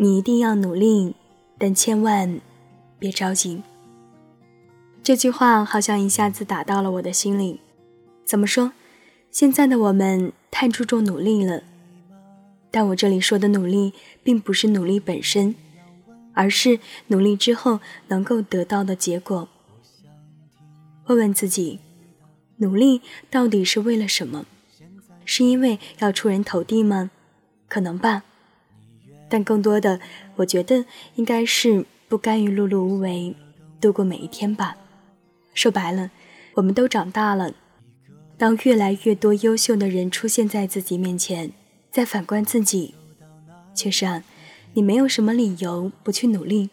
你一定要努力，但千万别着急。这句话好像一下子打到了我的心里。怎么说？现在的我们太注重努力了，但我这里说的努力，并不是努力本身，而是努力之后能够得到的结果。问问自己，努力到底是为了什么？是因为要出人头地吗？可能吧。但更多的，我觉得应该是不甘于碌碌无为，度过每一天吧。说白了，我们都长大了。当越来越多优秀的人出现在自己面前，再反观自己，却是你没有什么理由不去努力。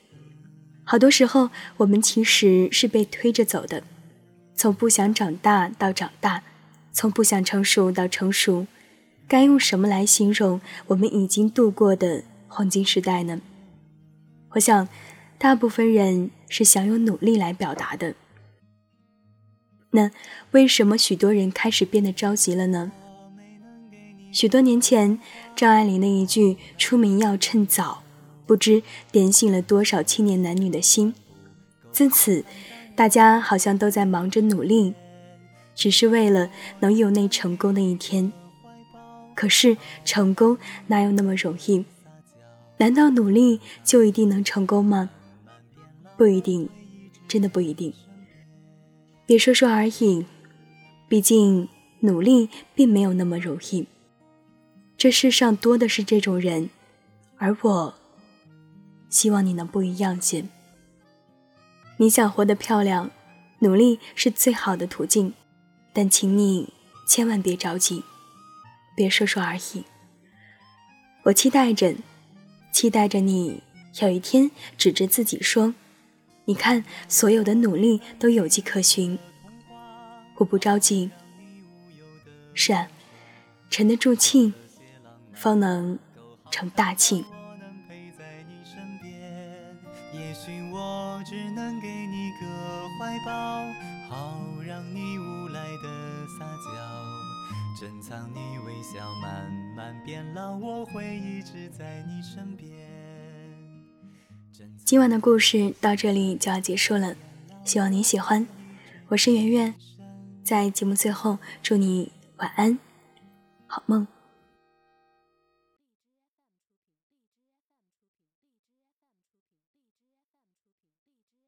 好多时候，我们其实是被推着走的，从不想长大到长大，从不想成熟到成熟。该用什么来形容我们已经度过的黄金时代呢？我想，大部分人是想用努力来表达的。那为什么许多人开始变得着急了呢？许多年前，张爱玲的一句“出名要趁早”，不知点醒了多少青年男女的心。自此，大家好像都在忙着努力，只是为了能有那成功的一天。可是，成功哪有那么容易？难道努力就一定能成功吗？不一定，真的不一定。别说说而已，毕竟努力并没有那么容易。这世上多的是这种人，而我希望你能不一样些。你想活得漂亮，努力是最好的途径，但请你千万别着急，别说说而已。我期待着，期待着你有一天指着自己说。你看，所有的努力都有迹可循。我不着急。是啊，沉得住气，方能成大器。也许我只能给你个怀抱，好慢变老，我会一直在你身边。今晚的故事到这里就要结束了，希望你喜欢。我是圆圆，在节目最后祝你晚安，好梦。